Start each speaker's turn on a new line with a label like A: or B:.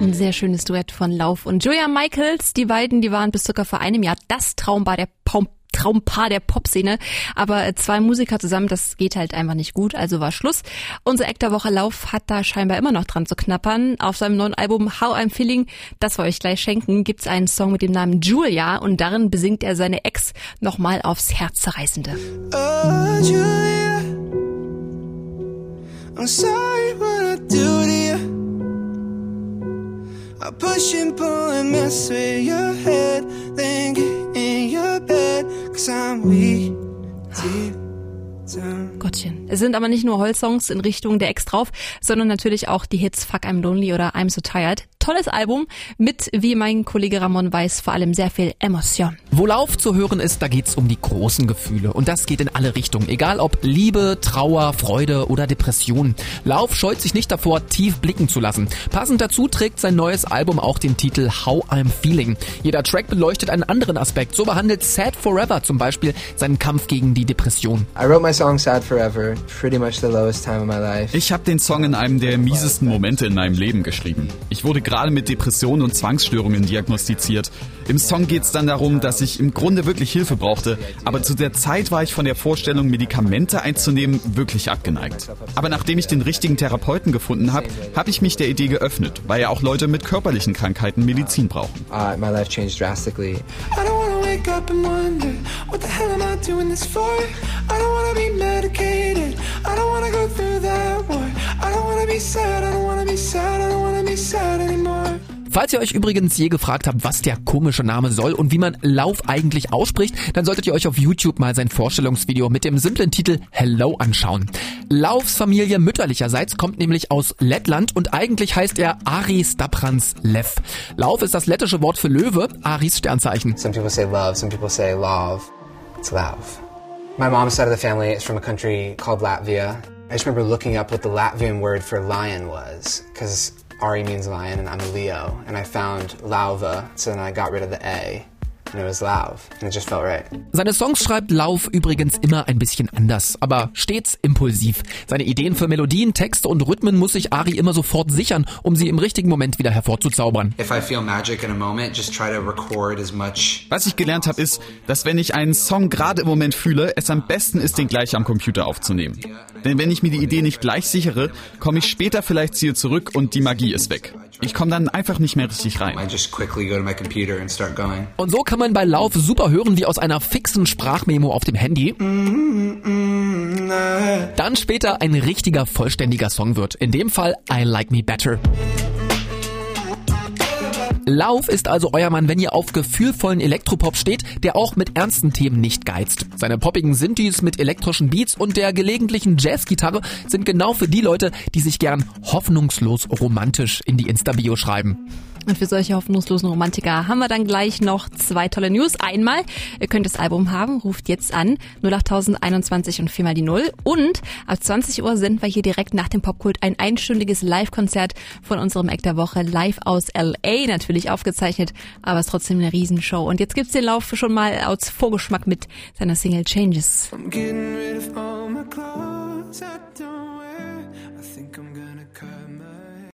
A: Ein sehr schönes Duett von Lauf und Julia Michaels. Die beiden, die waren bis circa vor einem Jahr das Traumbar der Pom Traumpaar der Popszene. Aber äh, zwei Musiker zusammen, das geht halt einfach nicht gut, also war Schluss. Unser Eck der Woche Lauf hat da scheinbar immer noch dran zu knappern. Auf seinem neuen Album How I'm Feeling, das wir euch gleich schenken, gibt's einen Song mit dem Namen Julia und darin besingt er seine Ex nochmal aufs Herz zerreißende. Oh, I push and pull and mess with your head, then get in your bed, cause I'm weak. Gottchen. Es sind aber nicht nur Holzsongs in Richtung der Ex drauf, sondern natürlich auch die Hits Fuck I'm Lonely oder I'm So Tired tolles Album mit, wie mein Kollege Ramon weiß, vor allem sehr viel Emotion.
B: Wo Lauf zu hören ist, da geht's um die großen Gefühle und das geht in alle Richtungen, egal ob Liebe, Trauer, Freude oder Depression. Lauf scheut sich nicht davor, tief blicken zu lassen. Passend dazu trägt sein neues Album auch den Titel How I'm Feeling. Jeder Track beleuchtet einen anderen Aspekt. So behandelt Sad Forever zum Beispiel seinen Kampf gegen die Depression.
C: I wrote my song Sad Forever, pretty much the lowest time of my life.
D: Ich habe den Song in einem der miesesten Momente in meinem Leben geschrieben. Ich wurde gerade mit Depressionen und Zwangsstörungen diagnostiziert. Im Song geht es dann darum, dass ich im Grunde wirklich Hilfe brauchte, aber zu der Zeit war ich von der Vorstellung, Medikamente einzunehmen, wirklich abgeneigt. Aber nachdem ich den richtigen Therapeuten gefunden habe, habe ich mich der Idee geöffnet, weil ja auch Leute mit körperlichen Krankheiten Medizin brauchen. Uh, my life changed drastically. I don't wanna wake up and wonder, what the hell am I doing this for? I don't wanna be medicated, I don't wanna go through that war. I don't wanna be sad, Falls ihr euch übrigens je gefragt habt, was der komische Name soll und wie man Lauf eigentlich ausspricht, dann solltet ihr euch auf YouTube mal sein Vorstellungsvideo mit dem simplen Titel Hello anschauen. Laufs Familie mütterlicherseits kommt nämlich aus Lettland und eigentlich heißt er Aris Daprans Lev. Lauf ist das lettische Wort für Löwe, Aris Sternzeichen.
C: Some people say love, some people say love. It's love. My mom's side of the family is from a country called Latvia. I just remember looking up what the Latvian word for lion was, because Ari means lion and I'm a Leo. And I found Lauva, so then I got rid of the A.
B: Seine Songs schreibt Lauf übrigens immer ein bisschen anders, aber stets impulsiv. Seine Ideen für Melodien, Texte und Rhythmen muss sich Ari immer sofort sichern, um sie im richtigen Moment wieder hervorzuzaubern.
D: Was ich gelernt habe, ist, dass wenn ich einen Song gerade im Moment fühle, es am besten ist, den gleich am Computer aufzunehmen. Denn wenn ich mir die Idee nicht gleich sichere, komme ich später vielleicht zu ihr zurück und die Magie ist weg. Ich komme dann einfach nicht mehr richtig rein.
B: Und so kann man bei Lauf super hören wie aus einer fixen Sprachmemo auf dem Handy. Dann später ein richtiger vollständiger Song wird. In dem Fall I Like Me Better. Lauf ist also euer Mann, wenn ihr auf gefühlvollen Elektropop steht, der auch mit ernsten Themen nicht geizt. Seine poppigen Synthes mit elektrischen Beats und der gelegentlichen Jazzgitarre sind genau für die Leute, die sich gern hoffnungslos romantisch in die Insta-Bio schreiben.
A: Und für solche hoffnungslosen Romantiker haben wir dann gleich noch zwei tolle News. Einmal, ihr könnt das Album haben, ruft jetzt an 08021 und viermal die Null. Und ab 20 Uhr senden wir hier direkt nach dem Popkult ein einstündiges Live-Konzert von unserem Eck der Woche live aus LA, natürlich aufgezeichnet, aber es ist trotzdem eine Riesenshow. Und jetzt gibt's den Lauf schon mal als Vorgeschmack mit seiner Single Changes.